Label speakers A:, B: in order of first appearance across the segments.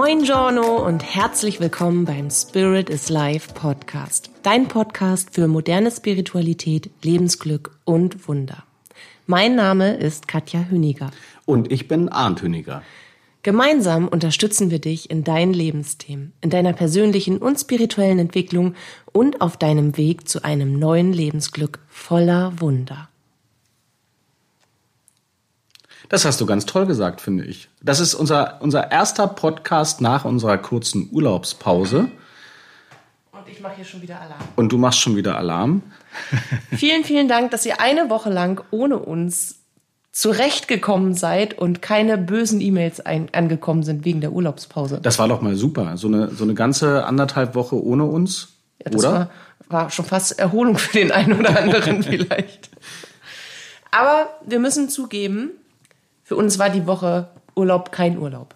A: Moin Giorno und herzlich willkommen beim Spirit is Life Podcast. Dein Podcast für moderne Spiritualität, Lebensglück und Wunder. Mein Name ist Katja Hüniger.
B: Und ich bin Arndt Hüniger.
A: Gemeinsam unterstützen wir dich in deinen Lebensthemen, in deiner persönlichen und spirituellen Entwicklung und auf deinem Weg zu einem neuen Lebensglück voller Wunder.
B: Das hast du ganz toll gesagt, finde ich. Das ist unser, unser erster Podcast nach unserer kurzen Urlaubspause.
A: Und ich mache hier schon wieder Alarm.
B: Und du machst schon wieder Alarm.
A: vielen, vielen Dank, dass ihr eine Woche lang ohne uns zurechtgekommen seid und keine bösen E-Mails angekommen sind wegen der Urlaubspause.
B: Das war doch mal super. So eine, so eine ganze anderthalb Woche ohne uns.
A: Ja, das oder? War, war schon fast Erholung für den einen oder anderen vielleicht. Aber wir müssen zugeben, für uns war die Woche Urlaub kein Urlaub.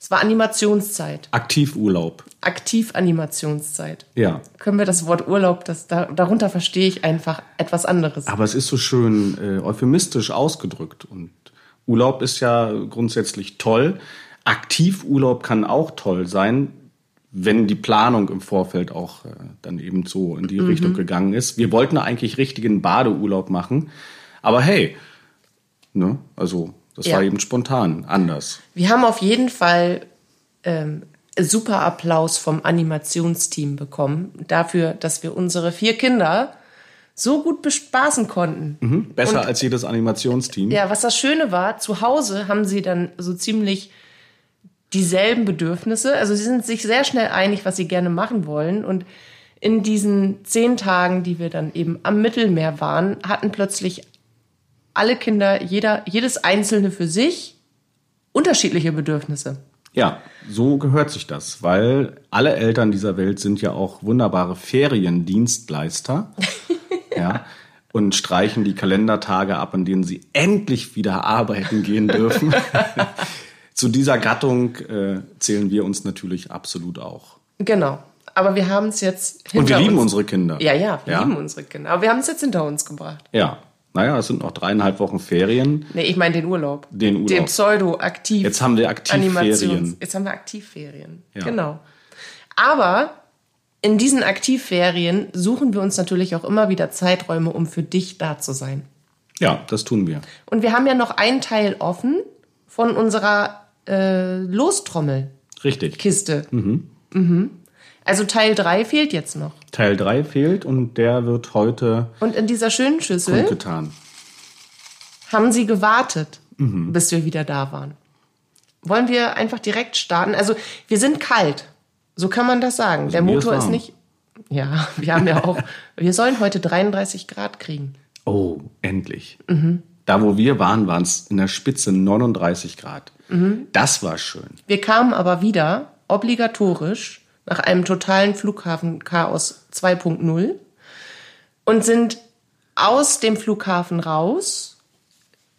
A: Es war Animationszeit.
B: Aktivurlaub.
A: Aktiv-Animationszeit.
B: Ja.
A: Können wir das Wort Urlaub, das, da, darunter verstehe ich einfach etwas anderes.
B: Aber es ist so schön äh, euphemistisch ausgedrückt. Und Urlaub ist ja grundsätzlich toll. Aktivurlaub kann auch toll sein, wenn die Planung im Vorfeld auch äh, dann eben so in die mhm. Richtung gegangen ist. Wir wollten eigentlich richtigen Badeurlaub machen. Aber hey, Ne? Also das ja. war eben spontan, anders.
A: Wir haben auf jeden Fall ähm, super Applaus vom Animationsteam bekommen dafür, dass wir unsere vier Kinder so gut bespaßen konnten.
B: Mhm, besser Und, als jedes Animationsteam.
A: Ja, was das Schöne war, zu Hause haben sie dann so ziemlich dieselben Bedürfnisse. Also sie sind sich sehr schnell einig, was sie gerne machen wollen. Und in diesen zehn Tagen, die wir dann eben am Mittelmeer waren, hatten plötzlich alle Kinder, jeder, jedes Einzelne für sich unterschiedliche Bedürfnisse.
B: Ja, so gehört sich das, weil alle Eltern dieser Welt sind ja auch wunderbare Feriendienstleister. ja. ja. Und streichen die Kalendertage ab, an denen sie endlich wieder arbeiten gehen dürfen. Zu dieser Gattung äh, zählen wir uns natürlich absolut auch.
A: Genau. Aber wir haben es jetzt
B: hinter uns. Und wir lieben uns. unsere Kinder.
A: Ja, ja, wir ja? lieben unsere Kinder. Aber wir haben es jetzt hinter uns gebracht.
B: Ja, naja, es sind noch dreieinhalb Wochen Ferien.
A: Nee, ich meine den Urlaub.
B: Den Urlaub.
A: Den Pseudo-aktiv.
B: Jetzt haben wir Aktivferien.
A: Jetzt haben wir Aktivferien. Ja. Genau. Aber in diesen Aktivferien suchen wir uns natürlich auch immer wieder Zeiträume, um für dich da zu sein.
B: Ja, das tun wir.
A: Und wir haben ja noch einen Teil offen von unserer äh, Lostrommel.
B: Richtig.
A: Kiste. Mhm. Mhm. Also Teil 3 fehlt jetzt noch.
B: Teil 3 fehlt und der wird heute.
A: Und in dieser schönen Schüssel
B: getan.
A: haben sie gewartet, mhm. bis wir wieder da waren. Wollen wir einfach direkt starten? Also wir sind kalt. So kann man das sagen. Also der Motor ist, ist nicht. Ja, wir haben ja auch. wir sollen heute 33 Grad kriegen.
B: Oh, endlich. Mhm. Da, wo wir waren, waren es in der Spitze 39 Grad. Mhm. Das war schön.
A: Wir kamen aber wieder obligatorisch nach einem totalen Flughafenchaos 2.0 und sind aus dem Flughafen raus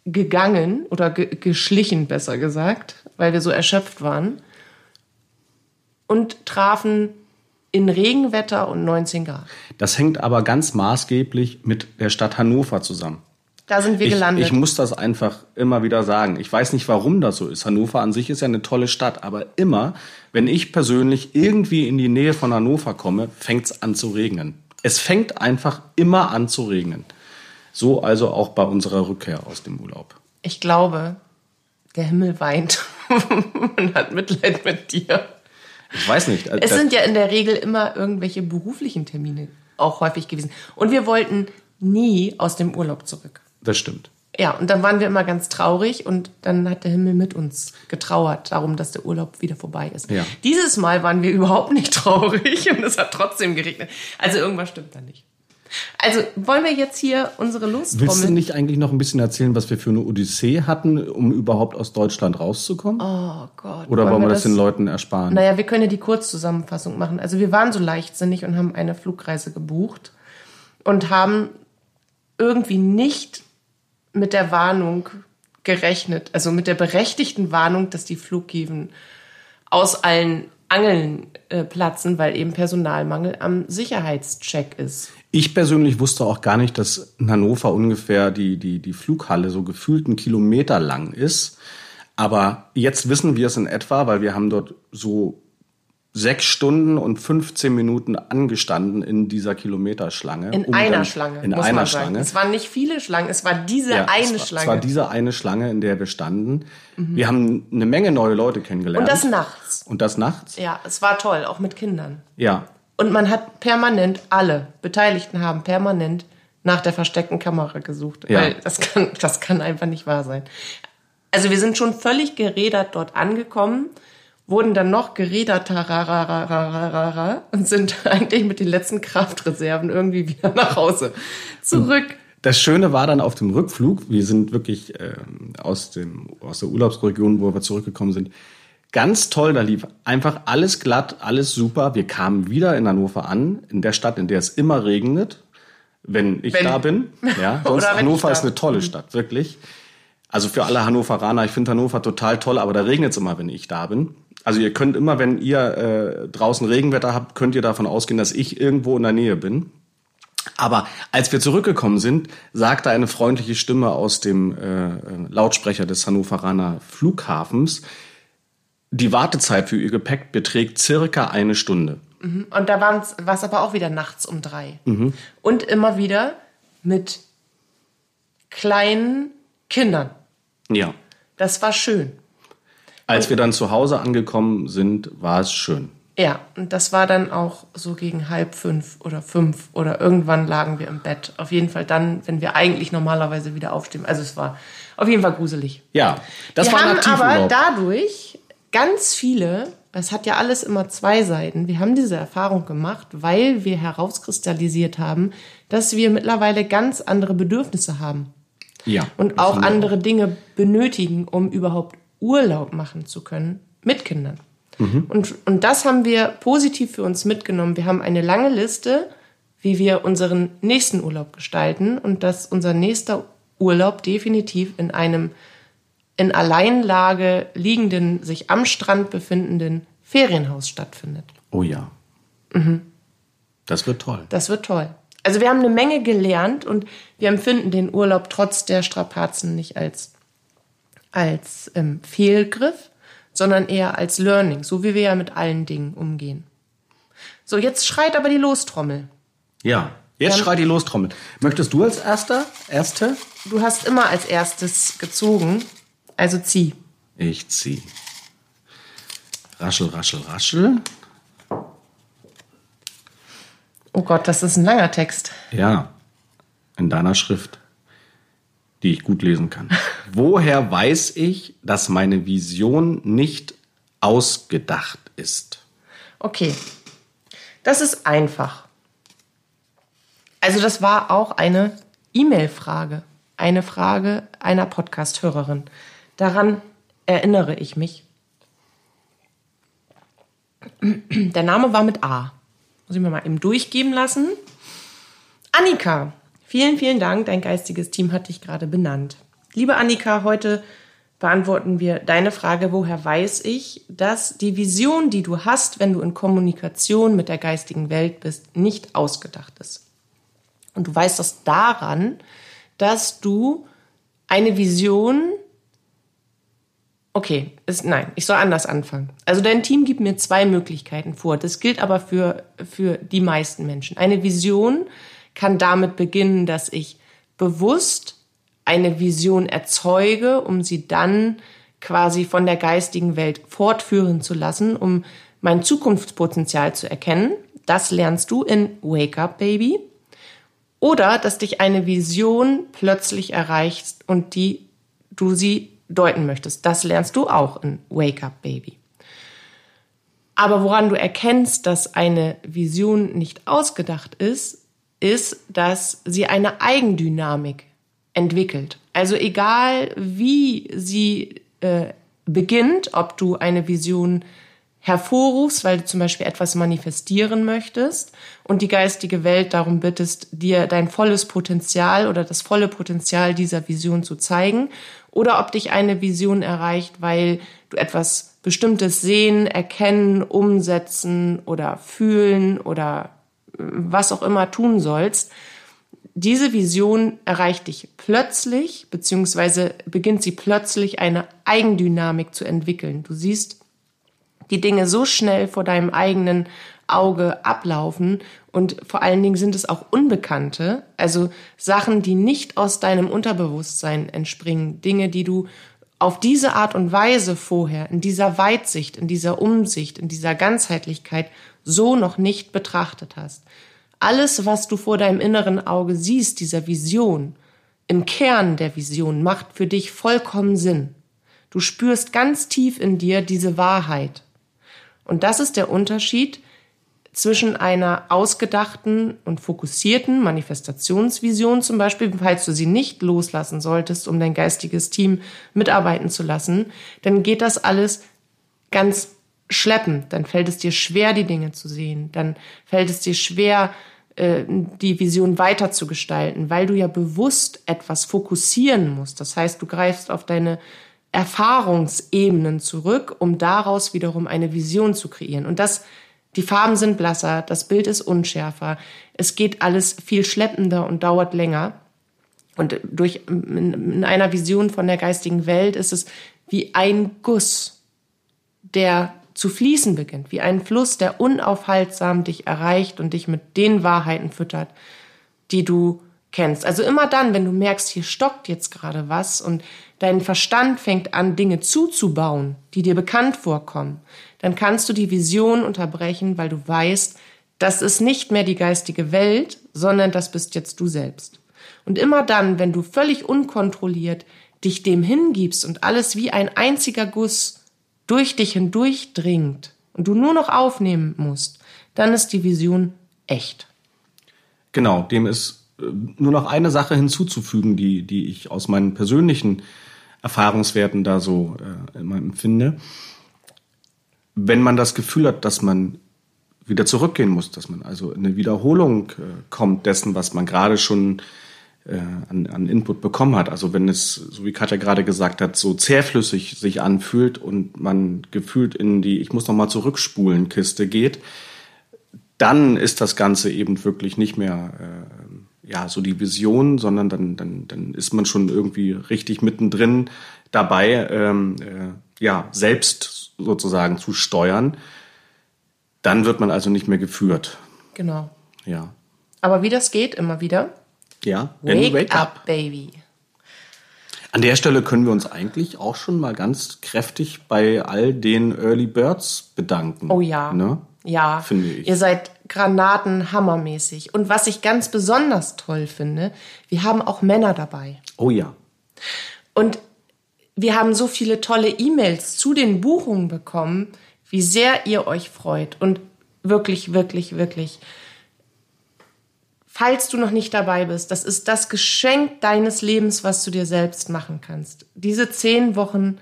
A: gegangen oder ge geschlichen, besser gesagt, weil wir so erschöpft waren und trafen in Regenwetter und 19 Grad.
B: Das hängt aber ganz maßgeblich mit der Stadt Hannover zusammen.
A: Da sind wir gelandet.
B: Ich, ich muss das einfach immer wieder sagen. Ich weiß nicht, warum das so ist. Hannover an sich ist ja eine tolle Stadt, aber immer, wenn ich persönlich irgendwie in die Nähe von Hannover komme, fängt es an zu regnen. Es fängt einfach immer an zu regnen. So also auch bei unserer Rückkehr aus dem Urlaub.
A: Ich glaube, der Himmel weint und hat Mitleid mit dir.
B: Ich weiß nicht.
A: Es sind ja in der Regel immer irgendwelche beruflichen Termine auch häufig gewesen. Und wir wollten nie aus dem Urlaub zurück.
B: Das stimmt.
A: Ja, und dann waren wir immer ganz traurig und dann hat der Himmel mit uns getrauert darum, dass der Urlaub wieder vorbei ist. Ja. Dieses Mal waren wir überhaupt nicht traurig und es hat trotzdem geregnet. Also irgendwas stimmt da nicht. Also wollen wir jetzt hier unsere Lust
B: Willst du nicht eigentlich noch ein bisschen erzählen, was wir für eine Odyssee hatten, um überhaupt aus Deutschland rauszukommen?
A: Oh Gott.
B: Oder wollen wir das, das den Leuten ersparen?
A: Naja, wir können ja die Kurzzusammenfassung machen. Also wir waren so leichtsinnig und haben eine Flugreise gebucht und haben irgendwie nicht mit der Warnung gerechnet, also mit der berechtigten Warnung, dass die Flughäfen aus allen Angeln äh, platzen, weil eben Personalmangel am Sicherheitscheck ist.
B: Ich persönlich wusste auch gar nicht, dass in Hannover ungefähr die, die, die Flughalle so gefühlt einen Kilometer lang ist. Aber jetzt wissen wir es in etwa, weil wir haben dort so sechs Stunden und 15 Minuten angestanden in dieser Kilometerschlange.
A: In
B: um
A: einer
B: dann-
A: Schlange.
B: In einer. Schlange.
A: Es waren nicht viele Schlangen, es war diese
B: Ja,
A: eine
B: es war,
A: Schlange.
B: Es war diese eine Schlange, in der wir standen. Wir haben eine Menge neue Leute kennengelernt.
A: Und das nachts.
B: Und das nachts?
A: Ja, es war toll, auch mit Kindern.
B: Ja.
A: Und man hat permanent, alle Beteiligten haben permanent nach der versteckten Kamera gesucht.
B: Ja.
A: Weil das kann, das kann einfach nicht wahr sein. Also wir sind schon völlig gerädert dort angekommen, wurden dann noch geräderter und sind eigentlich mit den letzten Kraftreserven irgendwie wieder nach Hause zurück.
B: Das Schöne war dann auf dem Rückflug, wir sind wirklich ähm, aus, dem, aus der Urlaubsregion, wo wir zurückgekommen sind, ganz toll, da lief einfach alles glatt, alles super. Wir kamen wieder in Hannover an, in der Stadt, in der es immer regnet, wenn ich
A: Wenn-
B: da bin. Ja, sonst Hannover ist eine tolle Stadt, wirklich. Also für alle Hannoveraner, ich finde Hannover total toll, aber da regnet es immer, wenn ich da bin. Also ihr könnt immer, wenn ihr äh, draußen Regenwetter habt, könnt ihr davon ausgehen, dass ich irgendwo in der Nähe bin. Aber als wir zurückgekommen sind, sagte eine freundliche Stimme aus dem äh, Lautsprecher des Hannoveraner Flughafens, die Wartezeit für ihr Gepäck beträgt circa eine Stunde.
A: Und da war es aber auch wieder nachts um drei. Und immer wieder mit kleinen Kindern.
B: Ja.
A: Das war schön.
B: Als wir dann zu Hause angekommen sind, war es schön.
A: Ja, und das war dann auch so gegen halb fünf oder fünf oder irgendwann lagen wir im Bett. Auf jeden Fall dann, wenn wir eigentlich normalerweise wieder aufstehen. Also es war auf jeden Fall gruselig.
B: Ja, das
A: wir
B: war ein
A: haben aber dadurch ganz viele, es hat ja alles immer zwei Seiten, wir haben diese Erfahrung gemacht, weil wir herauskristallisiert haben, dass wir mittlerweile ganz andere Bedürfnisse haben
B: ja,
A: und auch andere Dinge benötigen, um überhaupt Urlaub machen zu können mit Kindern. Und, und das haben wir positiv für uns mitgenommen. Wir haben eine lange Liste, wie wir unseren nächsten Urlaub gestalten und dass unser nächster Urlaub definitiv in einem in Alleinlage liegenden, sich am Strand befindenden Ferienhaus stattfindet.
B: Oh ja. Das wird toll.
A: Das wird toll. Also wir haben eine Menge gelernt und wir empfinden den Urlaub trotz der Strapazen nicht als, als ähm, Fehlgriff, sondern eher als Learning, so wie wir ja mit allen Dingen umgehen. So, jetzt schreit aber die Lostrommel.
B: Ja. Jetzt
A: Ja.
B: schreit die Lostrommel. Möchtest du als Erster? Erste?
A: Du hast immer als erstes gezogen, also zieh.
B: Ich zieh. Raschel, raschel, raschel.
A: Oh Gott, das ist ein langer Text.
B: Ja, in deiner Schrift, die ich gut lesen kann. Woher weiß ich, dass meine Vision nicht ausgedacht ist?
A: Okay, das ist einfach. Also das war auch eine E-Mail-Frage, eine Frage einer Podcast-Hörerin. Daran erinnere ich mich. Der Name war mit A. Muss ich mir mal eben durchgeben lassen. Annika, vielen, vielen Dank. Dein geistiges Team hat dich gerade benannt. Liebe Annika, heute beantworten wir deine Frage, woher weiß ich, dass die Vision, die du hast, wenn du in Kommunikation mit der geistigen Welt bist, nicht ausgedacht ist. Und du weißt das daran, dass du eine Vision Okay, ist, nein, ich soll anders anfangen. Also dein Team gibt mir zwei Möglichkeiten vor. Das gilt aber für, für die meisten Menschen. Eine Vision kann damit beginnen, dass ich bewusst eine Vision erzeuge, um sie dann quasi von der geistigen Welt fortführen zu lassen, um mein Zukunftspotenzial zu erkennen. Das lernst du in Wake Up Baby. Oder dass dich eine Vision plötzlich erreicht und die du sie deuten möchtest. Das lernst du auch in Wake Up Baby. Aber woran du erkennst, dass eine Vision nicht ausgedacht ist, ist, dass sie eine Eigendynamik entwickelt. Also egal wie sie äh, beginnt, ob du eine Vision hervorrufst, weil du zum Beispiel etwas manifestieren möchtest und die geistige Welt darum bittest, dir dein volles Potenzial oder das volle Potenzial dieser Vision zu zeigen, oder ob dich eine Vision erreicht, weil du etwas Bestimmtes sehen, erkennen, umsetzen oder fühlen oder was auch immer tun sollst. Diese Vision erreicht dich plötzlich, beziehungsweise beginnt sie plötzlich eine Eigendynamik zu entwickeln. Du siehst die Dinge so schnell vor deinem eigenen Auge ablaufen und vor allen Dingen sind es auch Unbekannte, also Sachen, die nicht aus deinem Unterbewusstsein entspringen, Dinge, die du auf diese Art und Weise vorher, in dieser Weitsicht, in dieser Umsicht, in dieser Ganzheitlichkeit so noch nicht betrachtet hast. Alles, was du vor deinem inneren Auge siehst, dieser Vision, im Kern der Vision, macht für dich vollkommen Sinn. Du spürst ganz tief in dir diese Wahrheit. Und das ist der Unterschied zwischen einer ausgedachten und fokussierten Manifestationsvision zum Beispiel, falls du sie nicht loslassen solltest, um dein geistiges Team mitarbeiten zu lassen, dann geht das alles ganz schleppend. Dann fällt es dir schwer, die Dinge zu sehen. Dann fällt es dir schwer, die Vision weiter zu gestalten, weil du ja bewusst etwas fokussieren musst. Das heißt, du greifst auf deine Erfahrungsebenen zurück, um daraus wiederum eine Vision zu kreieren. Und das die Farben sind blasser, das Bild ist unschärfer, es geht alles viel schleppender und dauert länger. Und durch, in einer Vision von der geistigen Welt ist es wie ein Guss, der zu fließen beginnt, wie ein Fluss, der unaufhaltsam dich erreicht und dich mit den Wahrheiten füttert, die du kennst. Also immer dann, wenn du merkst, hier stockt jetzt gerade was und dein Verstand fängt an, Dinge zuzubauen, die dir bekannt vorkommen, dann kannst du die Vision unterbrechen, weil du weißt, das ist nicht mehr die geistige Welt, sondern das bist jetzt du selbst. Und immer dann, wenn du völlig unkontrolliert dich dem hingibst und alles wie ein einziger Guss durch dich hindurch dringt und du nur noch aufnehmen musst, dann ist die Vision echt.
B: Genau, dem ist äh, nur noch eine Sache hinzuzufügen, die, die ich aus meinen persönlichen Erfahrungswerten da so äh, immer empfinde wenn man das Gefühl hat, dass man wieder zurückgehen muss, dass man also in eine Wiederholung äh, kommt dessen, was man gerade schon an, an Input bekommen hat. Also wenn es, so wie Katja gerade gesagt hat, so zähflüssig sich anfühlt und man gefühlt in die Ich muss noch mal zurückspulen Kiste geht, dann ist das Ganze eben wirklich nicht mehr äh, ja so die Vision, sondern dann dann dann ist man schon irgendwie richtig mittendrin dabei, ähm, äh, ja selbst sozusagen zu steuern. Dann wird man also nicht mehr geführt.
A: Genau.
B: Ja.
A: Aber wie das geht, immer wieder.
B: Ja.
A: Wake, wake up, up, baby.
B: An der Stelle können wir uns eigentlich auch schon mal ganz kräftig bei all den Early Birds bedanken.
A: Oh ja.
B: Ne?
A: Ja.
B: Finde ich.
A: Ihr seid granatenhammermäßig. Und was ich ganz besonders toll finde, wir haben auch Männer dabei.
B: Oh ja.
A: Und wir haben so viele tolle E-Mails zu den Buchungen bekommen, wie sehr ihr euch freut. Und wirklich, wirklich, wirklich. Falls du noch nicht dabei bist, das ist das Geschenk deines Lebens, was du dir selbst machen kannst. Diese zehn Wochen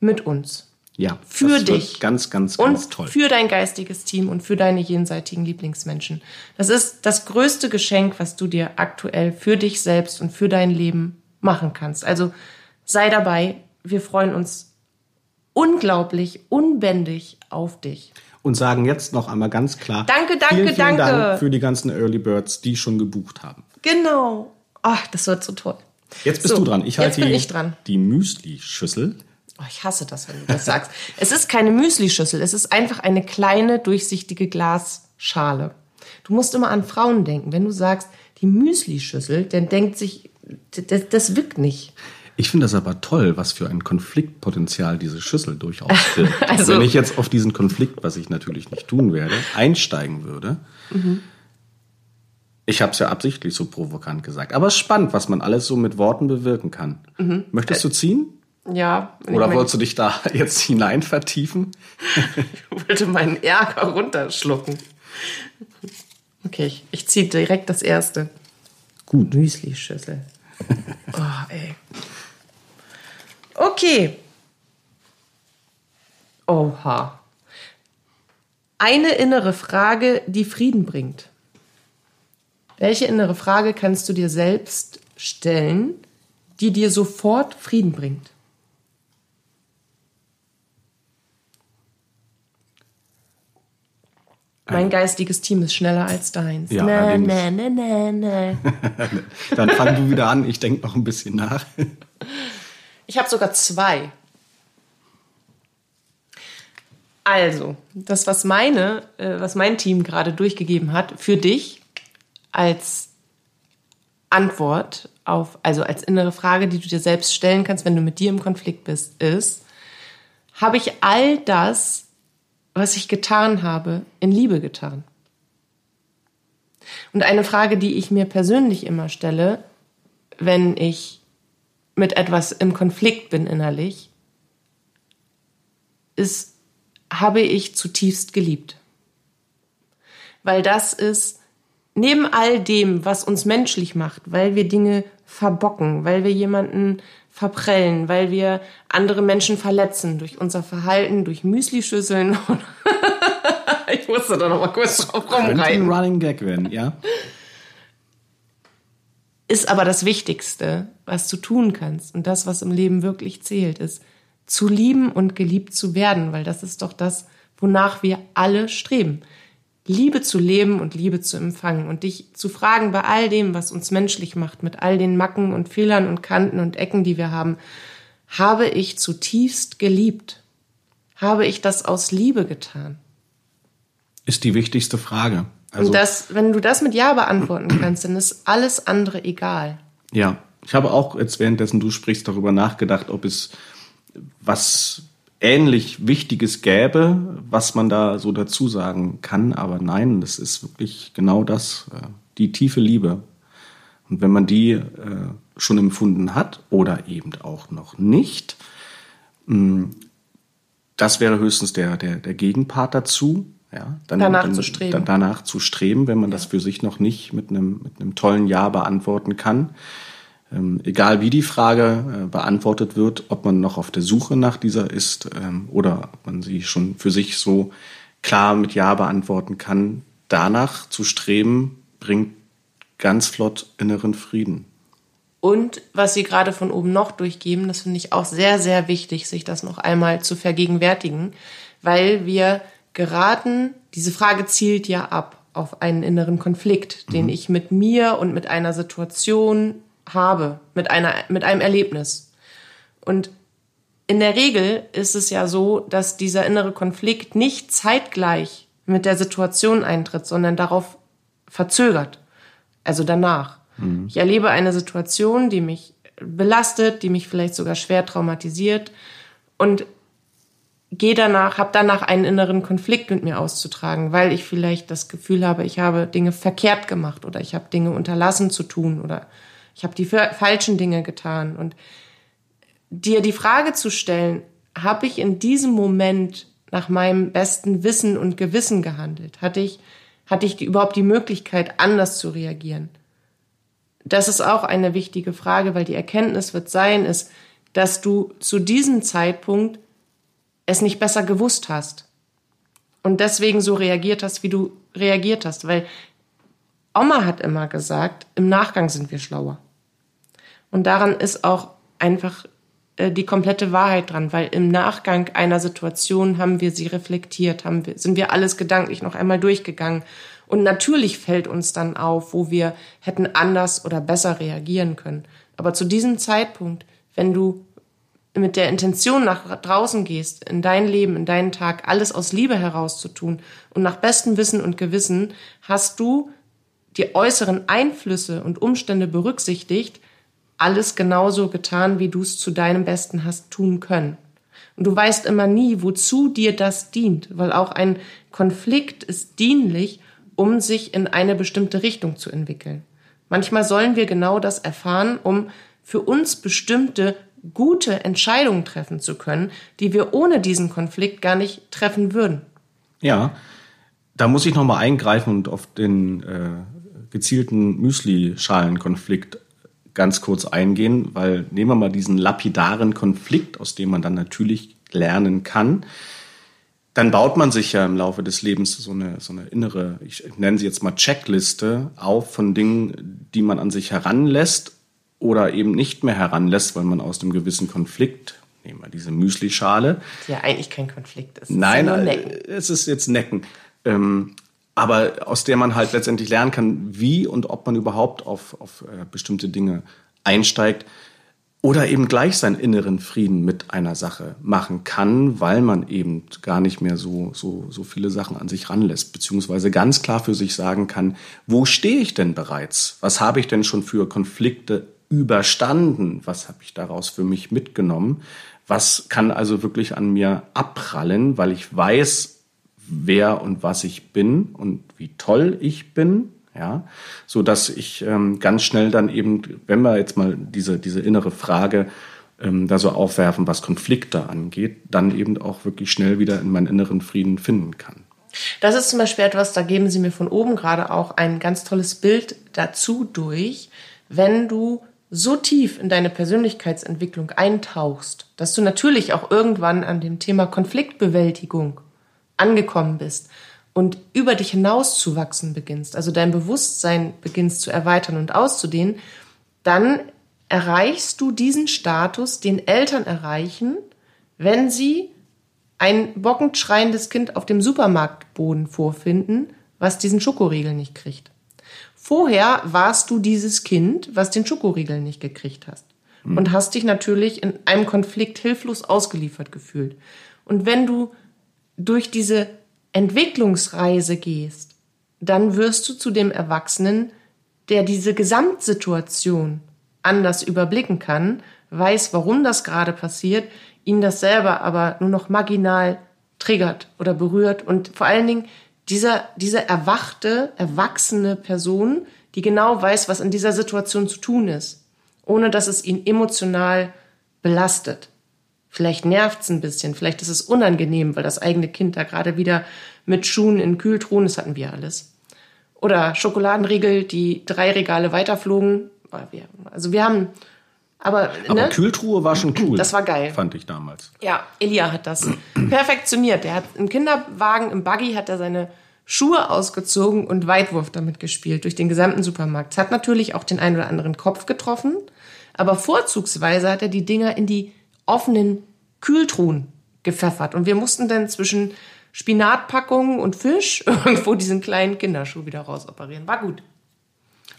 A: mit uns.
B: Ja,
A: für dich.
B: Ganz, ganz, ganz
A: und
B: toll.
A: Für dein geistiges Team und für deine jenseitigen Lieblingsmenschen. Das ist das größte Geschenk, was du dir aktuell für dich selbst und für dein Leben machen kannst. Also sei dabei, wir freuen uns unglaublich, unbändig auf dich.
B: Und sagen jetzt noch einmal ganz klar.
A: Danke, danke,
B: vielen, vielen
A: danke.
B: Dank für die ganzen Early Birds, die schon gebucht haben.
A: Genau. Ach, das wird so toll.
B: Jetzt bist
A: so,
B: du dran. Ich halte
A: jetzt bin
B: die,
A: ich dran.
B: die Müsli-Schüssel.
A: Oh, ich hasse das, wenn du das sagst. Es ist keine Müsli-Schüssel, es ist einfach eine kleine, durchsichtige Glasschale. Du musst immer an Frauen denken. Wenn du sagst, die Müsli-Schüssel, dann denkt sich, das, das wirkt nicht.
B: Ich finde das aber toll, was für ein Konfliktpotenzial diese Schüssel durchaus birgt. also, Wenn ich jetzt auf diesen Konflikt, was ich natürlich nicht tun werde, einsteigen würde. Mhm. Ich habe es ja absichtlich so provokant gesagt. Aber es ist spannend, was man alles so mit Worten bewirken kann. Mhm. Möchtest du ziehen?
A: Ja.
B: Oder wolltest du dich da jetzt hinein vertiefen?
A: ich wollte meinen Ärger runterschlucken. Okay, ich, ich ziehe direkt das erste.
B: Gut.
A: Müsli-Schüssel. Oh, ey. Okay. Oha. Eine innere Frage, die Frieden bringt. Welche innere Frage kannst du dir selbst stellen, die dir sofort Frieden bringt? Mein geistiges Team ist schneller als deins.
B: Ja,
A: na,
B: allerdings.
A: na, na, na, na.
B: Dann fang du wieder an, ich denke noch ein bisschen nach.
A: Ich habe sogar zwei. Also, das, was meine, äh, was mein Team gerade durchgegeben hat, für dich als Antwort auf, also als innere Frage, die du dir selbst stellen kannst, wenn du mit dir im Konflikt bist, ist, habe ich all das, was ich getan habe, in Liebe getan? Und eine Frage, die ich mir persönlich immer stelle, wenn ich mit etwas im Konflikt bin innerlich, ist, habe ich zutiefst geliebt. Weil das ist neben all dem, was uns menschlich macht, weil wir Dinge verbocken, weil wir jemanden verprellen, weil wir andere Menschen verletzen durch unser Verhalten, durch Müslischüsseln. ich musste da noch mal kurz drauf
B: Könnte ein
A: rumreiten.
B: Running Gag werden, ja?
A: Ist aber das Wichtigste, was du tun kannst und das, was im Leben wirklich zählt, ist zu lieben und geliebt zu werden, weil das ist doch das, wonach wir alle streben. Liebe zu leben und Liebe zu empfangen und dich zu fragen bei all dem, was uns menschlich macht, mit all den Macken und Fehlern und Kanten und Ecken, die wir haben, habe ich zutiefst geliebt? Habe ich das aus Liebe getan?
B: Ist die wichtigste Frage. Also,
A: und das, wenn du das mit Ja beantworten kannst, dann ist alles andere egal.
B: ja, ich habe auch jetzt währenddessen du sprichst darüber nachgedacht, ob es was ähnlich Wichtiges gäbe, was man da so dazu sagen kann. Aber nein, das ist wirklich genau das, äh, die tiefe Liebe. Und wenn man die äh, schon empfunden hat oder eben auch noch nicht, mh, das wäre höchstens der, der, der Gegenpart dazu. Ja, dann,
A: Danach
B: dann,
A: zu streben.
B: Dann, danach zu streben, wenn man das für sich noch nicht mit einem, mit einem tollen Ja beantworten kann. Ähm, egal wie die Frage äh, beantwortet wird, ob man noch auf der Suche nach dieser ist ähm, oder ob man sie schon für sich so klar mit Ja beantworten kann, danach zu streben, bringt ganz flott inneren Frieden.
A: Und was Sie gerade von oben noch durchgeben, das finde ich auch sehr, sehr wichtig, sich das noch einmal zu vergegenwärtigen, weil wir geraten, diese Frage zielt ja ab auf einen inneren Konflikt, den ich mit mir und mit einer Situation habe, mit, einer, mit einem Erlebnis. Und in der Regel ist es ja so, dass dieser innere Konflikt nicht zeitgleich mit der Situation eintritt, sondern darauf verzögert. Also danach. Ich erlebe eine Situation, die mich belastet, die mich vielleicht sogar schwer traumatisiert und gehe danach, habe danach einen inneren Konflikt mit mir auszutragen, weil ich vielleicht das Gefühl habe, ich habe Dinge verkehrt gemacht oder ich habe Dinge unterlassen zu tun oder ich habe die fa- falschen Dinge getan. Und dir die Frage zu stellen, habe ich in diesem Moment nach meinem besten Wissen und Gewissen gehandelt? Hatte ich, hatte ich die, überhaupt die Möglichkeit, anders zu reagieren? Das ist auch eine wichtige Frage, weil die Erkenntnis wird sein, ist, dass du zu diesem Zeitpunkt es nicht besser gewusst hast und deswegen so reagiert hast, wie du reagiert hast, weil Oma hat immer gesagt, im Nachgang sind wir schlauer. Und daran ist auch einfach äh, die komplette Wahrheit dran, weil im Nachgang einer Situation haben wir sie reflektiert, haben wir, sind wir alles gedanklich noch einmal durchgegangen. Und natürlich fällt uns dann auf, wo wir hätten anders oder besser reagieren können. Aber zu diesem Zeitpunkt, wenn du mit der Intention nach draußen gehst, in dein Leben, in deinen Tag, alles aus Liebe herauszutun und nach bestem Wissen und Gewissen, hast du die äußeren Einflüsse und Umstände berücksichtigt, alles genauso getan, wie du es zu deinem Besten hast tun können. Und du weißt immer nie, wozu dir das dient, weil auch ein Konflikt ist dienlich, um sich in eine bestimmte Richtung zu entwickeln. Manchmal sollen wir genau das erfahren, um für uns bestimmte gute Entscheidungen treffen zu können, die wir ohne diesen Konflikt gar nicht treffen würden.
B: Ja, da muss ich nochmal eingreifen und auf den äh, gezielten Müsli-Schalen-Konflikt ganz kurz eingehen, weil nehmen wir mal diesen lapidaren Konflikt, aus dem man dann natürlich lernen kann, dann baut man sich ja im Laufe des Lebens so eine, so eine innere, ich nenne sie jetzt mal Checkliste auf von Dingen, die man an sich heranlässt oder eben nicht mehr heranlässt, weil man aus einem gewissen Konflikt, nehmen wir diese Müslischale,
A: Ja, eigentlich kein Konflikt ist.
B: Nein,
A: ja nur
B: äh, es ist jetzt Necken. Ähm, aber aus der man halt letztendlich lernen kann, wie und ob man überhaupt auf, auf äh, bestimmte Dinge einsteigt oder eben gleich seinen inneren Frieden mit einer Sache machen kann, weil man eben gar nicht mehr so, so, so viele Sachen an sich ranlässt, beziehungsweise ganz klar für sich sagen kann, wo stehe ich denn bereits? Was habe ich denn schon für Konflikte überstanden? Was habe ich daraus für mich mitgenommen? Was kann also wirklich an mir abprallen, weil ich weiß, wer und was ich bin und wie toll ich bin, ja, so dass ich ähm, ganz schnell dann eben, wenn wir jetzt mal diese diese innere Frage ähm, da so aufwerfen, was Konflikte angeht, dann eben auch wirklich schnell wieder in meinen inneren Frieden finden kann.
A: Das ist zum Beispiel etwas, da geben Sie mir von oben gerade auch ein ganz tolles Bild dazu durch, wenn du so tief in deine Persönlichkeitsentwicklung eintauchst, dass du natürlich auch irgendwann an dem Thema Konfliktbewältigung angekommen bist und über dich hinaus zu wachsen beginnst, also dein Bewusstsein beginnst zu erweitern und auszudehnen, dann erreichst du diesen Status, den Eltern erreichen, wenn sie ein bockend schreiendes Kind auf dem Supermarktboden vorfinden, was diesen Schokoriegel nicht kriegt. Vorher warst du dieses Kind, was den Schokoriegel nicht gekriegt hast. Mhm. Und hast dich natürlich in einem Konflikt hilflos ausgeliefert gefühlt. Und wenn du durch diese Entwicklungsreise gehst, dann wirst du zu dem Erwachsenen, der diese Gesamtsituation anders überblicken kann, weiß, warum das gerade passiert, ihn das selber aber nur noch marginal triggert oder berührt und vor allen Dingen dieser, diese erwachte, erwachsene Person, die genau weiß, was in dieser Situation zu tun ist, ohne dass es ihn emotional belastet. Vielleicht nervt's ein bisschen, vielleicht ist es unangenehm, weil das eigene Kind da gerade wieder mit Schuhen in Kühltruhen, das hatten wir alles. Oder Schokoladenriegel, die drei Regale weiterflogen. Also wir haben, aber,
B: aber ne? Kühltruhe war schon cool.
A: Das war geil.
B: Fand ich damals.
A: Ja, Elia hat das perfektioniert. Der hat im Kinderwagen, im Buggy hat er seine Schuhe ausgezogen und Weitwurf damit gespielt durch den gesamten Supermarkt. Es hat natürlich auch den einen oder anderen Kopf getroffen, aber vorzugsweise hat er die Dinger in die offenen Kühltruhen gepfeffert. Und wir mussten dann zwischen Spinatpackungen und Fisch irgendwo diesen kleinen Kinderschuh wieder rausoperieren. War gut.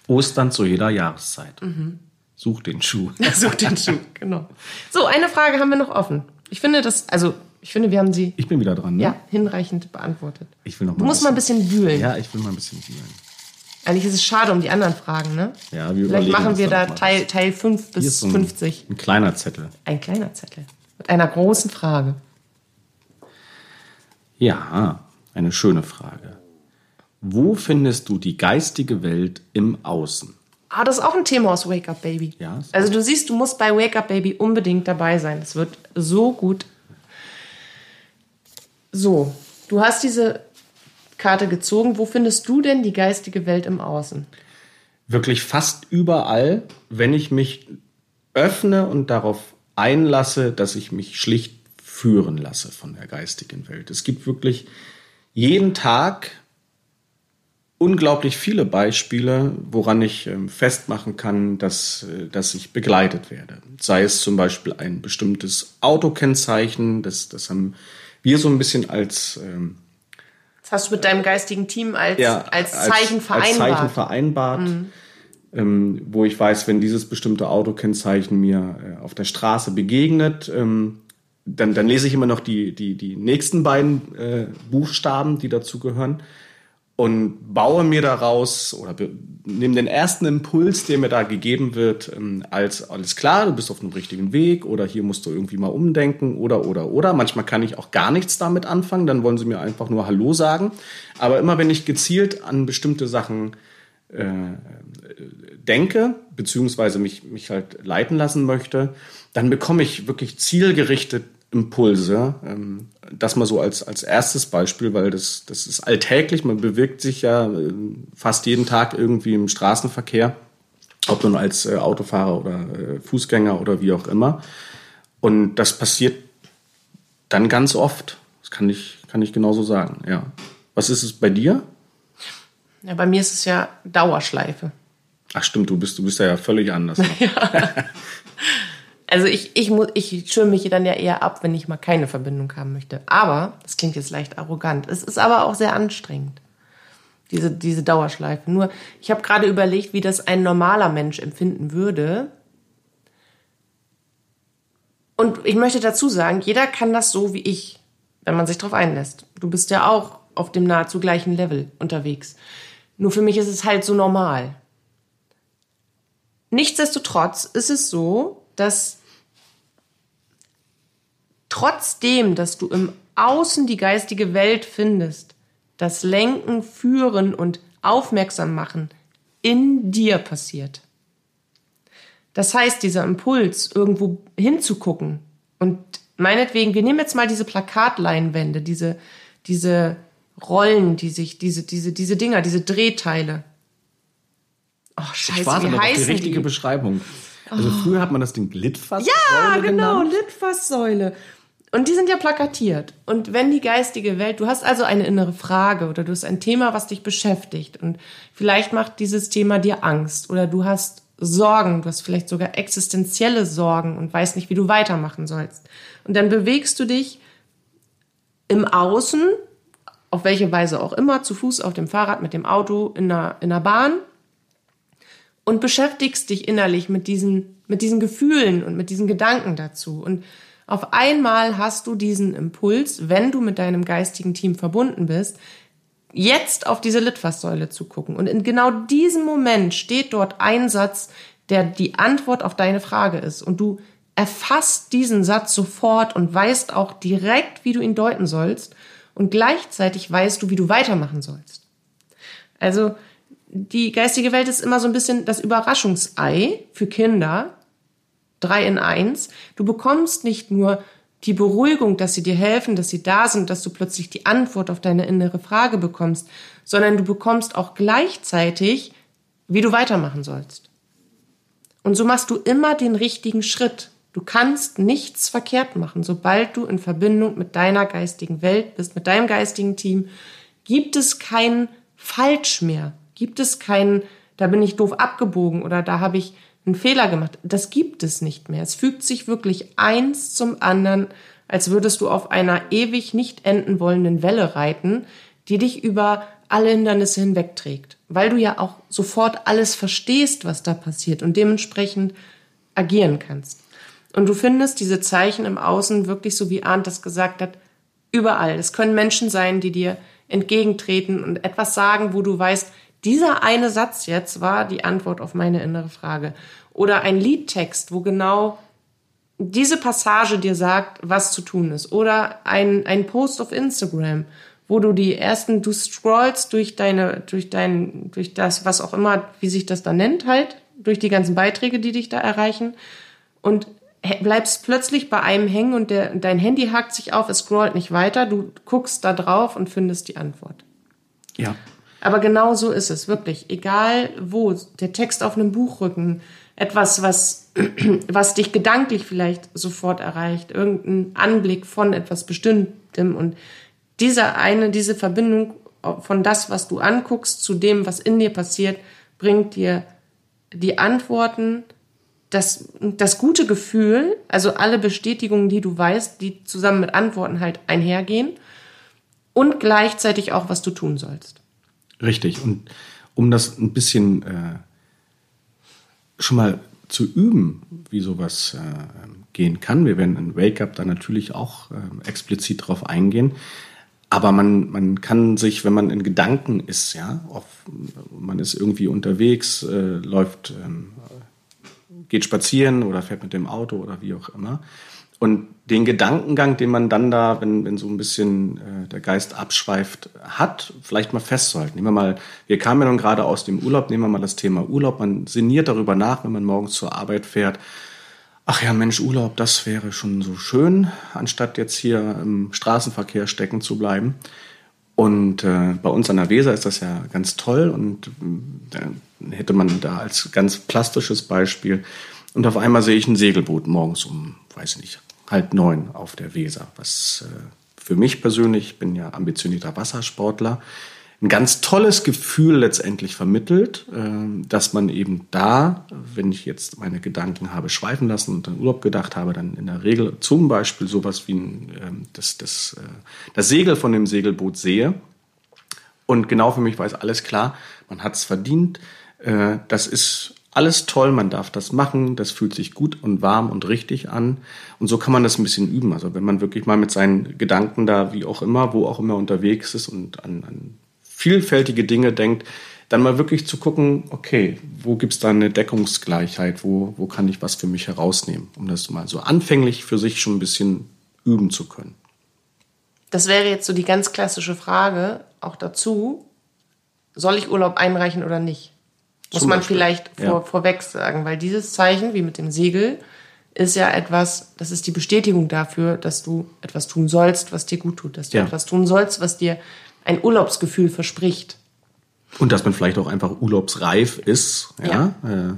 B: Ostern zu jeder Jahreszeit. Mhm. Such den Schuh.
A: Such den Schuh, genau. So, eine Frage haben wir noch offen. Ich finde das, also ich finde, wir haben sie.
B: Ich bin wieder dran, ne?
A: Ja, hinreichend beantwortet.
B: Ich will noch
A: mal. Du musst mal ein bisschen wühlen.
B: Ja, ich will mal ein bisschen wühlen.
A: Eigentlich ist es schade um die anderen Fragen, ne?
B: Ja, wir
A: Vielleicht machen wir da Teil, Teil 5 bis
B: so ein,
A: 50.
B: Ein kleiner Zettel.
A: Ein kleiner Zettel. Mit einer großen Frage.
B: Ja, eine schöne Frage. Wo findest du die geistige Welt im Außen?
A: Ah, das ist auch ein Thema aus Wake Up Baby.
B: Ja.
A: Also du siehst, du musst bei Wake Up Baby unbedingt dabei sein. Es wird so gut. So, du hast diese Karte gezogen. Wo findest du denn die geistige Welt im Außen?
B: Wirklich fast überall, wenn ich mich öffne und darauf einlasse, dass ich mich schlicht führen lasse von der geistigen Welt. Es gibt wirklich jeden Tag unglaublich viele Beispiele, woran ich ähm, festmachen kann, dass, äh, dass ich begleitet werde. Sei es zum Beispiel ein bestimmtes Autokennzeichen, das, das haben wir so ein bisschen als ähm,
A: das hast du mit deinem geistigen Team als, ja, als Zeichen als, vereinbart.
B: Als Zeichen vereinbart. Mhm. Ähm, wo ich weiß, wenn dieses bestimmte Autokennzeichen mir äh, auf der Straße begegnet, ähm, dann, dann lese ich immer noch die, die, die nächsten beiden äh, Buchstaben, die dazu gehören und baue mir daraus oder nehme den ersten Impuls, der mir da gegeben wird, ähm, als alles klar, du bist auf einem richtigen Weg oder hier musst du irgendwie mal umdenken oder oder oder. Manchmal kann ich auch gar nichts damit anfangen, dann wollen sie mir einfach nur Hallo sagen. Aber immer wenn ich gezielt an bestimmte Sachen äh, denke, beziehungsweise mich, mich halt leiten lassen möchte, dann bekomme ich wirklich zielgerichtet Impulse. Ähm, das mal so als, als erstes Beispiel, weil das, das ist alltäglich. Man bewegt sich ja äh, fast jeden Tag irgendwie im Straßenverkehr, ob nun als äh, Autofahrer oder äh, Fußgänger oder wie auch immer. Und das passiert dann ganz oft. Das kann ich, kann ich genauso sagen, ja. Was ist es bei dir?
A: Ja, bei mir ist es ja Dauerschleife.
B: Ach stimmt, du bist, du bist ja völlig anders.
A: ja. Also ich, ich, muss, ich schirme mich dann ja eher ab, wenn ich mal keine Verbindung haben möchte. Aber, das klingt jetzt leicht arrogant, es ist aber auch sehr anstrengend. Diese, diese Dauerschleife. Nur, ich habe gerade überlegt, wie das ein normaler Mensch empfinden würde. Und ich möchte dazu sagen, jeder kann das so wie ich, wenn man sich darauf einlässt. Du bist ja auch auf dem nahezu gleichen Level unterwegs. Nur für mich ist es halt so normal. Nichtsdestotrotz ist es so, dass trotzdem, dass du im Außen die geistige Welt findest, das Lenken, Führen und Aufmerksam machen in dir passiert. Das heißt, dieser Impuls, irgendwo hinzugucken und meinetwegen, wir nehmen jetzt mal diese Plakatleinwände, diese, diese Rollen, die sich, diese, diese, diese Dinger, diese Drehteile.
B: Oh, scheiße, ich warte wie heißen die richtige die? Beschreibung. Also oh. früher hat man das Ding Litfaßsäule
A: Ja, genau, genannt. Litfaßsäule. Und die sind ja plakatiert. Und wenn die geistige Welt, du hast also eine innere Frage oder du hast ein Thema, was dich beschäftigt und vielleicht macht dieses Thema dir Angst oder du hast Sorgen, du hast vielleicht sogar existenzielle Sorgen und weißt nicht, wie du weitermachen sollst. Und dann bewegst du dich im Außen, auf welche Weise auch immer, zu Fuß, auf dem Fahrrad, mit dem Auto, in einer, in einer Bahn und beschäftigst dich innerlich mit diesen, mit diesen Gefühlen und mit diesen Gedanken dazu. Und auf einmal hast du diesen Impuls, wenn du mit deinem geistigen Team verbunden bist, jetzt auf diese Litfaßsäule zu gucken. Und in genau diesem Moment steht dort ein Satz, der die Antwort auf deine Frage ist. Und du erfasst diesen Satz sofort und weißt auch direkt, wie du ihn deuten sollst. Und gleichzeitig weißt du, wie du weitermachen sollst. Also die geistige Welt ist immer so ein bisschen das Überraschungsei für Kinder, drei in eins. Du bekommst nicht nur die Beruhigung, dass sie dir helfen, dass sie da sind, dass du plötzlich die Antwort auf deine innere Frage bekommst, sondern du bekommst auch gleichzeitig, wie du weitermachen sollst. Und so machst du immer den richtigen Schritt. Du kannst nichts verkehrt machen. Sobald du in Verbindung mit deiner geistigen Welt bist, mit deinem geistigen Team, gibt es kein Falsch mehr. Gibt es kein, da bin ich doof abgebogen oder da habe ich einen Fehler gemacht. Das gibt es nicht mehr. Es fügt sich wirklich eins zum anderen, als würdest du auf einer ewig nicht enden wollenden Welle reiten, die dich über alle Hindernisse hinwegträgt, weil du ja auch sofort alles verstehst, was da passiert und dementsprechend agieren kannst. Und du findest diese Zeichen im Außen wirklich so, wie Arndt das gesagt hat, überall. Es können Menschen sein, die dir entgegentreten und etwas sagen, wo du weißt, dieser eine Satz jetzt war die Antwort auf meine innere Frage. Oder ein Liedtext, wo genau diese Passage dir sagt, was zu tun ist. Oder ein, ein Post auf Instagram, wo du die ersten, du scrollst durch deine, durch dein, durch das, was auch immer, wie sich das da nennt halt, durch die ganzen Beiträge, die dich da erreichen und bleibst plötzlich bei einem hängen und der, dein Handy hakt sich auf, es scrollt nicht weiter, du guckst da drauf und findest die Antwort.
B: Ja.
A: Aber genau so ist es, wirklich. Egal wo, der Text auf einem Buchrücken, etwas, was, was dich gedanklich vielleicht sofort erreicht, irgendein Anblick von etwas Bestimmtem und diese eine, diese Verbindung von das, was du anguckst, zu dem, was in dir passiert, bringt dir die Antworten, das, das gute Gefühl, also alle Bestätigungen, die du weißt, die zusammen mit Antworten halt einhergehen und gleichzeitig auch, was du tun sollst.
B: Richtig. Und um das ein bisschen äh, schon mal zu üben, wie sowas äh, gehen kann, wir werden in Wake Up da natürlich auch äh, explizit drauf eingehen. Aber man, man kann sich, wenn man in Gedanken ist, ja, auf, man ist irgendwie unterwegs, äh, läuft, ähm, geht spazieren oder fährt mit dem Auto oder wie auch immer, und den Gedankengang, den man dann da, wenn, wenn so ein bisschen äh, der Geist abschweift, hat, vielleicht mal festzuhalten. Nehmen wir mal, wir kamen ja nun gerade aus dem Urlaub, nehmen wir mal das Thema Urlaub. Man sinniert darüber nach, wenn man morgens zur Arbeit fährt. Ach ja, Mensch, Urlaub, das wäre schon so schön, anstatt jetzt hier im Straßenverkehr stecken zu bleiben. Und äh, bei uns an der Weser ist das ja ganz toll und äh, dann hätte man da als ganz plastisches Beispiel. Und auf einmal sehe ich ein Segelboot morgens um, weiß ich nicht, halb neun auf der Weser, was äh, für mich persönlich, ich bin ja ambitionierter Wassersportler, ein ganz tolles Gefühl letztendlich vermittelt, äh, dass man eben da, wenn ich jetzt meine Gedanken habe schweifen lassen und an Urlaub gedacht habe, dann in der Regel zum Beispiel sowas wie ähm, das, das, äh, das Segel von dem Segelboot sehe Und genau für mich war es alles klar, man hat es verdient. Äh, das ist alles toll, man darf das machen, das fühlt sich gut und warm und richtig an. Und so kann man das ein bisschen üben. Also wenn man wirklich mal mit seinen Gedanken da, wie auch immer, wo auch immer unterwegs ist und an, an vielfältige Dinge denkt, dann mal wirklich zu gucken, okay, wo gibt's da eine Deckungsgleichheit, wo, wo kann ich was für mich herausnehmen, um das mal so anfänglich für sich schon ein bisschen üben zu können.
A: Das wäre jetzt so die ganz klassische Frage auch dazu, soll ich Urlaub einreichen oder nicht? Muss man Beispiel. vielleicht vor, ja. vorweg sagen, weil dieses Zeichen, wie mit dem Segel, ist ja etwas, das ist die Bestätigung dafür, dass du etwas tun sollst, was dir gut tut, dass du ja. etwas tun sollst, was dir ein Urlaubsgefühl verspricht.
B: Und dass man vielleicht auch einfach urlaubsreif ist, ja, ja. Äh,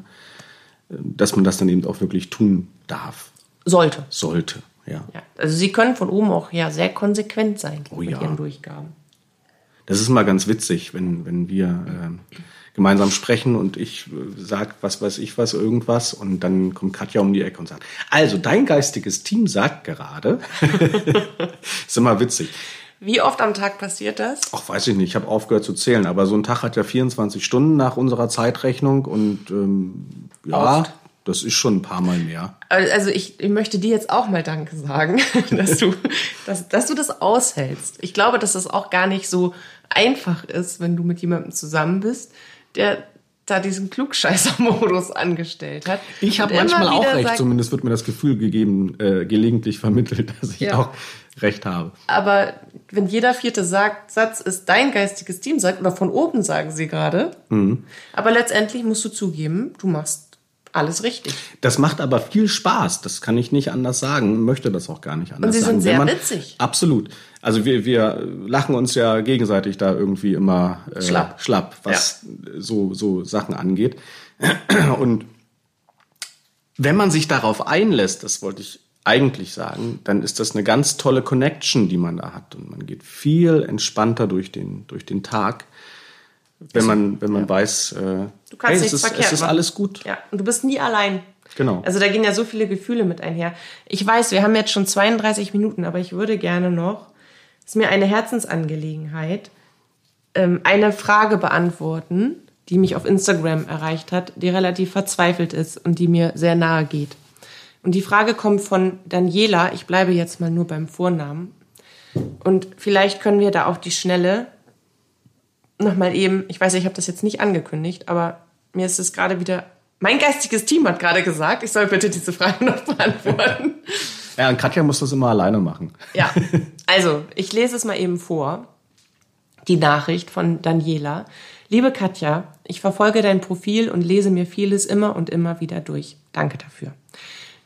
B: dass man das dann eben auch wirklich tun darf.
A: Sollte.
B: Sollte, ja.
A: ja. Also sie können von oben auch ja sehr konsequent sein oh, mit ihren Durchgaben.
B: Das ist mal ganz witzig, wenn, wenn wir äh, gemeinsam sprechen und ich äh, sag was weiß ich was, irgendwas und dann kommt Katja um die Ecke und sagt, also dein geistiges Team sagt gerade, ist immer witzig.
A: Wie oft am Tag passiert das?
B: Ach, weiß ich nicht. Ich habe aufgehört zu zählen. Aber so ein Tag hat ja 24 Stunden nach unserer Zeitrechnung und ähm, ja, oft. das ist schon ein paar Mal mehr.
A: Also ich, ich möchte dir jetzt auch mal Danke sagen, dass du, dass, dass du das aushältst. Ich glaube, dass das auch gar nicht so einfach ist, wenn du mit jemandem zusammen bist, der da diesen Klugscheißer-Modus angestellt hat.
B: Ich habe manchmal auch recht, sagt, zumindest wird mir das Gefühl gegeben, äh, gelegentlich vermittelt, dass ich ja. auch recht habe.
A: Aber wenn jeder vierte sagt, Satz ist dein geistiges Team sagt, oder von oben sagen sie gerade, mhm. aber letztendlich musst du zugeben, du machst alles richtig.
B: Das macht aber viel Spaß, das kann ich nicht anders sagen, möchte das auch gar nicht anders
A: sagen. Und sie
B: sagen.
A: sind sehr man, witzig.
B: Absolut. Also wir, wir lachen uns ja gegenseitig da irgendwie immer
A: äh, schlapp.
B: schlapp, was ja. so, so Sachen angeht. Und wenn man sich darauf einlässt, das wollte ich eigentlich sagen, dann ist das eine ganz tolle Connection, die man da hat. Und man geht viel entspannter durch den, durch den Tag, wenn man, wenn man ja. weiß, äh, du kannst hey, es, ist, es ist alles gut.
A: Ja, und du bist nie allein.
B: Genau.
A: Also da gehen ja so viele Gefühle mit einher. Ich weiß, wir haben jetzt schon 32 Minuten, aber ich würde gerne noch, ist mir eine Herzensangelegenheit, ähm, eine Frage beantworten, die mich auf Instagram erreicht hat, die relativ verzweifelt ist und die mir sehr nahe geht. Und die Frage kommt von Daniela. Ich bleibe jetzt mal nur beim Vornamen. Und vielleicht können wir da auf die Schnelle nochmal eben, ich weiß, ich habe das jetzt nicht angekündigt, aber mir ist es gerade wieder, mein geistiges Team hat gerade gesagt, ich soll bitte diese Frage noch beantworten.
B: Ja, und Katja muss das immer alleine machen.
A: Ja, also ich lese es mal eben vor. Die Nachricht von Daniela. Liebe Katja, ich verfolge dein Profil und lese mir vieles immer und immer wieder durch. Danke dafür.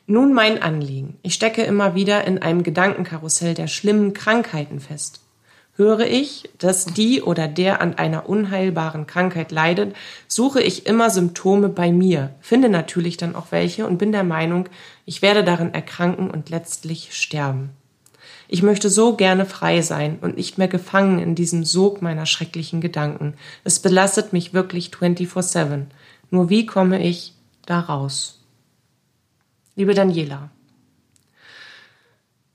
A: Nun mein Anliegen. Ich stecke immer wieder in einem Gedankenkarussell der schlimmen Krankheiten fest. Höre ich, dass die oder der an einer unheilbaren Krankheit leidet, suche ich immer Symptome bei mir, finde natürlich dann auch welche und bin der Meinung, ich werde darin erkranken und letztlich sterben. Ich möchte so gerne frei sein und nicht mehr gefangen in diesem Sog meiner schrecklichen Gedanken. Es belastet mich wirklich 24-7. Nur wie komme ich da raus? Liebe Daniela,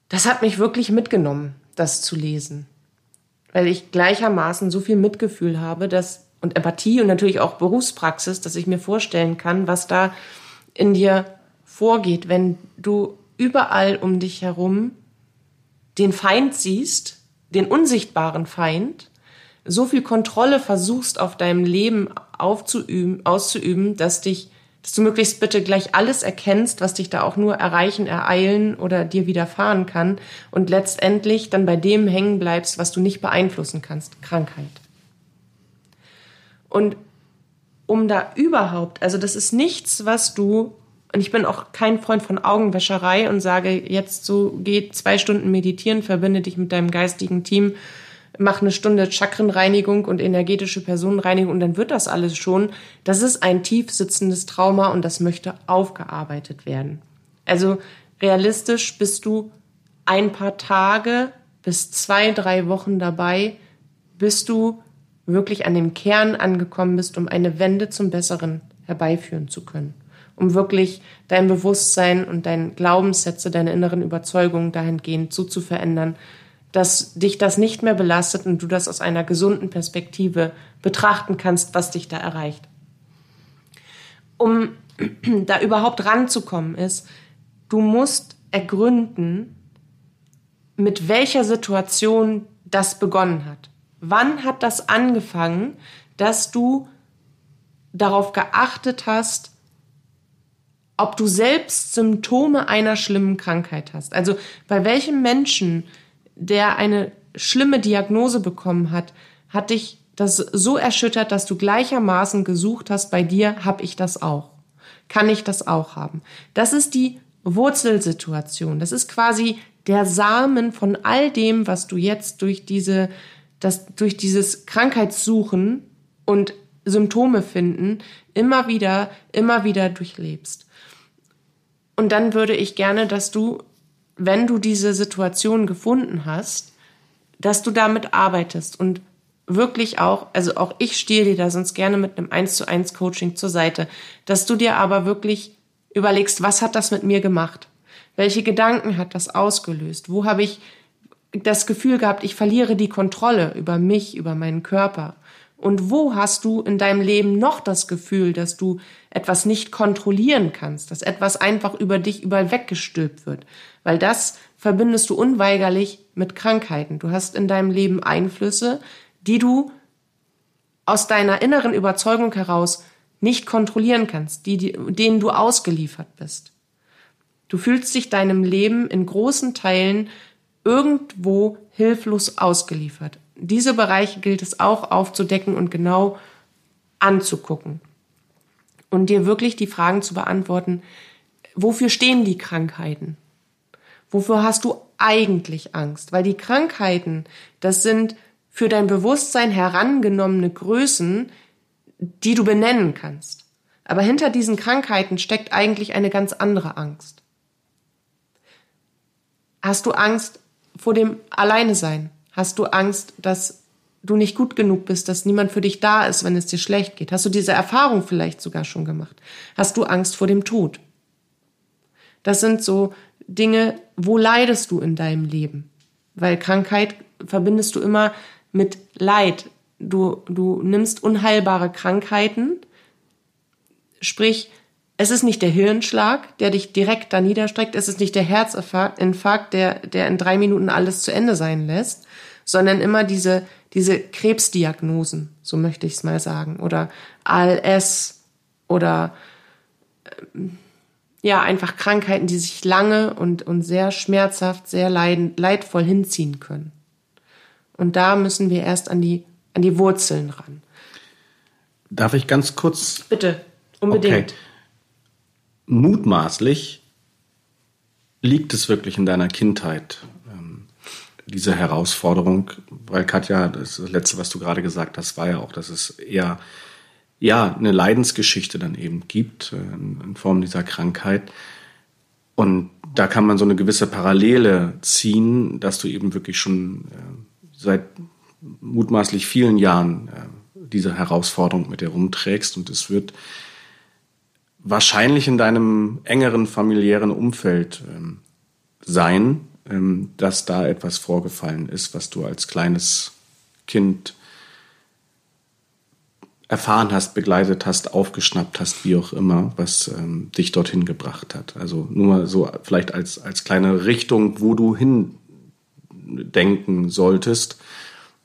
A: das hat mich wirklich mitgenommen, das zu lesen, weil ich gleichermaßen so viel Mitgefühl habe, dass und Empathie und natürlich auch Berufspraxis, dass ich mir vorstellen kann, was da in dir vorgeht, wenn du überall um dich herum den Feind siehst, den unsichtbaren Feind, so viel Kontrolle versuchst auf deinem Leben aufzuüben, auszuüben, dass dich dass du möglichst bitte gleich alles erkennst, was dich da auch nur erreichen, ereilen oder dir widerfahren kann und letztendlich dann bei dem hängen bleibst, was du nicht beeinflussen kannst, Krankheit. Und um da überhaupt, also das ist nichts, was du, und ich bin auch kein Freund von Augenwäscherei und sage jetzt so, geh zwei Stunden meditieren, verbinde dich mit deinem geistigen Team, mach eine Stunde Chakrenreinigung und energetische Personenreinigung und dann wird das alles schon. Das ist ein tief sitzendes Trauma und das möchte aufgearbeitet werden. Also realistisch bist du ein paar Tage bis zwei, drei Wochen dabei, bis du wirklich an dem Kern angekommen bist, um eine Wende zum Besseren herbeiführen zu können. Um wirklich dein Bewusstsein und deine Glaubenssätze, deine inneren Überzeugungen dahingehend so zu verändern, dass dich das nicht mehr belastet und du das aus einer gesunden Perspektive betrachten kannst, was dich da erreicht. Um da überhaupt ranzukommen ist, du musst ergründen, mit welcher Situation das begonnen hat. Wann hat das angefangen, dass du darauf geachtet hast, ob du selbst Symptome einer schlimmen Krankheit hast. Also bei welchem Menschen, der eine schlimme Diagnose bekommen hat, hat dich das so erschüttert, dass du gleichermaßen gesucht hast, bei dir habe ich das auch. Kann ich das auch haben? Das ist die Wurzelsituation. Das ist quasi der Samen von all dem, was du jetzt durch diese, das, durch dieses Krankheitssuchen und Symptome finden, immer wieder, immer wieder durchlebst. Und dann würde ich gerne, dass du, wenn du diese Situation gefunden hast, dass du damit arbeitest und wirklich auch, also auch ich stehe dir da sonst gerne mit einem 1 zu 1 Coaching zur Seite, dass du dir aber wirklich überlegst, was hat das mit mir gemacht? Welche Gedanken hat das ausgelöst? Wo habe ich das Gefühl gehabt, ich verliere die Kontrolle über mich, über meinen Körper? Und wo hast du in deinem Leben noch das Gefühl, dass du etwas nicht kontrollieren kannst, dass etwas einfach über dich überall weggestülpt wird? Weil das verbindest du unweigerlich mit Krankheiten. Du hast in deinem Leben Einflüsse, die du aus deiner inneren Überzeugung heraus nicht kontrollieren kannst, die, die, denen du ausgeliefert bist. Du fühlst dich deinem Leben in großen Teilen irgendwo hilflos ausgeliefert diese Bereiche gilt es auch aufzudecken und genau anzugucken. Und dir wirklich die Fragen zu beantworten, wofür stehen die Krankheiten? Wofür hast du eigentlich Angst? Weil die Krankheiten, das sind für dein Bewusstsein herangenommene Größen, die du benennen kannst. Aber hinter diesen Krankheiten steckt eigentlich eine ganz andere Angst. Hast du Angst vor dem Alleine sein? Hast du Angst, dass du nicht gut genug bist, dass niemand für dich da ist, wenn es dir schlecht geht? Hast du diese Erfahrung vielleicht sogar schon gemacht? Hast du Angst vor dem Tod? Das sind so Dinge, wo leidest du in deinem Leben? Weil Krankheit verbindest du immer mit Leid. Du, du nimmst unheilbare Krankheiten, sprich, es ist nicht der Hirnschlag, der dich direkt da niederstreckt, es ist nicht der Herzinfarkt, der, der in drei Minuten alles zu Ende sein lässt, sondern immer diese, diese Krebsdiagnosen, so möchte ich es mal sagen, oder ALS oder ähm, ja, einfach Krankheiten, die sich lange und, und sehr schmerzhaft, sehr leiden, leidvoll hinziehen können. Und da müssen wir erst an die, an die Wurzeln ran.
B: Darf ich ganz kurz?
A: Bitte, unbedingt.
B: Okay mutmaßlich liegt es wirklich in deiner Kindheit, ähm, diese Herausforderung, weil Katja, das letzte, was du gerade gesagt hast, war ja auch, dass es eher ja eine Leidensgeschichte dann eben gibt äh, in Form dieser Krankheit. Und da kann man so eine gewisse Parallele ziehen, dass du eben wirklich schon äh, seit mutmaßlich vielen Jahren äh, diese Herausforderung mit dir rumträgst und es wird wahrscheinlich in deinem engeren familiären Umfeld ähm, sein, ähm, dass da etwas vorgefallen ist, was du als kleines Kind erfahren hast, begleitet hast, aufgeschnappt hast, wie auch immer, was ähm, dich dorthin gebracht hat. Also nur mal so vielleicht als, als kleine Richtung, wo du hin denken solltest,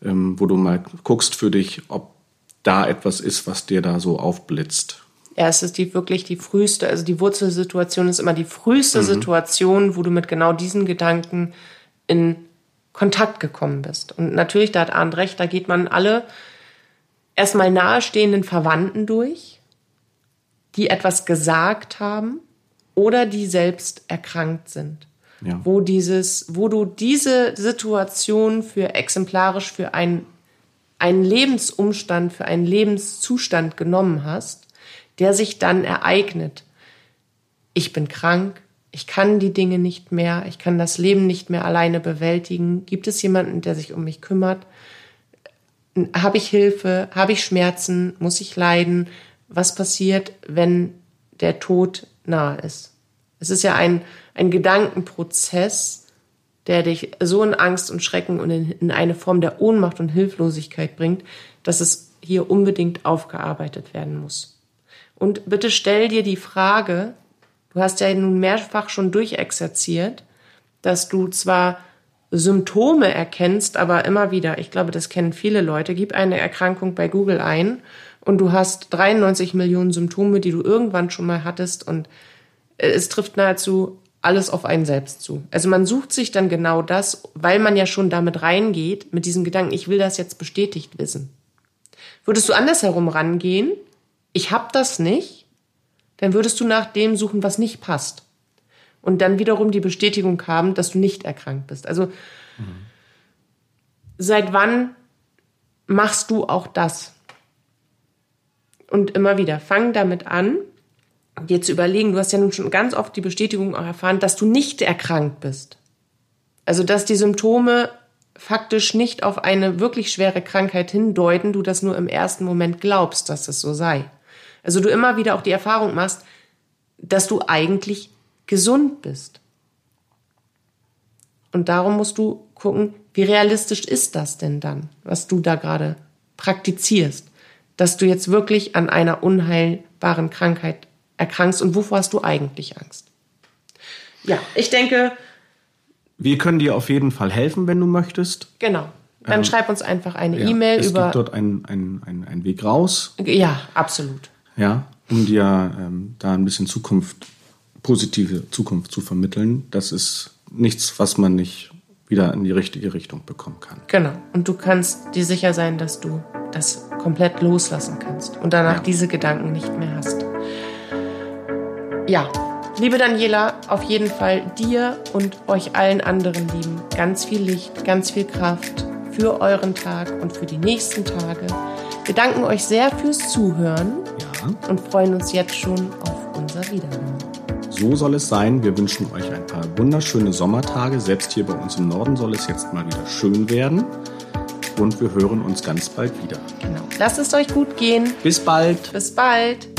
B: ähm, wo du mal guckst für dich, ob da etwas ist, was dir da so aufblitzt.
A: Ja, es ist die wirklich die früheste, also die Wurzelsituation ist immer die früheste mhm. Situation, wo du mit genau diesen Gedanken in Kontakt gekommen bist. Und natürlich, da hat Arndt recht, da geht man alle erstmal nahestehenden Verwandten durch, die etwas gesagt haben oder die selbst erkrankt sind. Ja. Wo dieses, wo du diese Situation für exemplarisch für ein, einen Lebensumstand, für einen Lebenszustand genommen hast der sich dann ereignet. Ich bin krank, ich kann die Dinge nicht mehr, ich kann das Leben nicht mehr alleine bewältigen. Gibt es jemanden, der sich um mich kümmert? Habe ich Hilfe? Habe ich Schmerzen? Muss ich leiden? Was passiert, wenn der Tod nahe ist? Es ist ja ein, ein Gedankenprozess, der dich so in Angst und Schrecken und in, in eine Form der Ohnmacht und Hilflosigkeit bringt, dass es hier unbedingt aufgearbeitet werden muss. Und bitte stell dir die Frage, du hast ja nun mehrfach schon durchexerziert, dass du zwar Symptome erkennst, aber immer wieder, ich glaube, das kennen viele Leute, gib eine Erkrankung bei Google ein und du hast 93 Millionen Symptome, die du irgendwann schon mal hattest und es trifft nahezu alles auf einen selbst zu. Also man sucht sich dann genau das, weil man ja schon damit reingeht, mit diesem Gedanken, ich will das jetzt bestätigt wissen. Würdest du andersherum rangehen, ich hab das nicht, dann würdest du nach dem suchen, was nicht passt. Und dann wiederum die Bestätigung haben, dass du nicht erkrankt bist. Also mhm. seit wann machst du auch das? Und immer wieder, fang damit an, dir zu überlegen, du hast ja nun schon ganz oft die Bestätigung auch erfahren, dass du nicht erkrankt bist. Also, dass die Symptome faktisch nicht auf eine wirklich schwere Krankheit hindeuten, du das nur im ersten Moment glaubst, dass es so sei. Also du immer wieder auch die Erfahrung machst, dass du eigentlich gesund bist. Und darum musst du gucken, wie realistisch ist das denn dann, was du da gerade praktizierst, dass du jetzt wirklich an einer unheilbaren Krankheit erkrankst und wovor hast du eigentlich Angst? Ja, ich denke.
B: Wir können dir auf jeden Fall helfen, wenn du möchtest.
A: Genau. Dann ähm, schreib uns einfach eine ja, E-Mail
B: über.
A: Es
B: gibt dort einen ein, ein Weg raus.
A: Ja, absolut.
B: Ja, um dir ähm, da ein bisschen Zukunft, positive Zukunft zu vermitteln. Das ist nichts, was man nicht wieder in die richtige Richtung bekommen kann.
A: Genau. Und du kannst dir sicher sein, dass du das komplett loslassen kannst und danach ja. diese Gedanken nicht mehr hast. Ja, liebe Daniela, auf jeden Fall dir und euch allen anderen lieben ganz viel Licht, ganz viel Kraft für euren Tag und für die nächsten Tage. Wir danken euch sehr fürs Zuhören ja. und freuen uns jetzt schon auf unser Wiederhören.
B: So soll es sein. Wir wünschen euch ein paar wunderschöne Sommertage. Selbst hier bei uns im Norden soll es jetzt mal wieder schön werden. Und wir hören uns ganz bald wieder.
A: Genau. Lasst es euch gut gehen.
B: Bis bald.
A: Bis bald.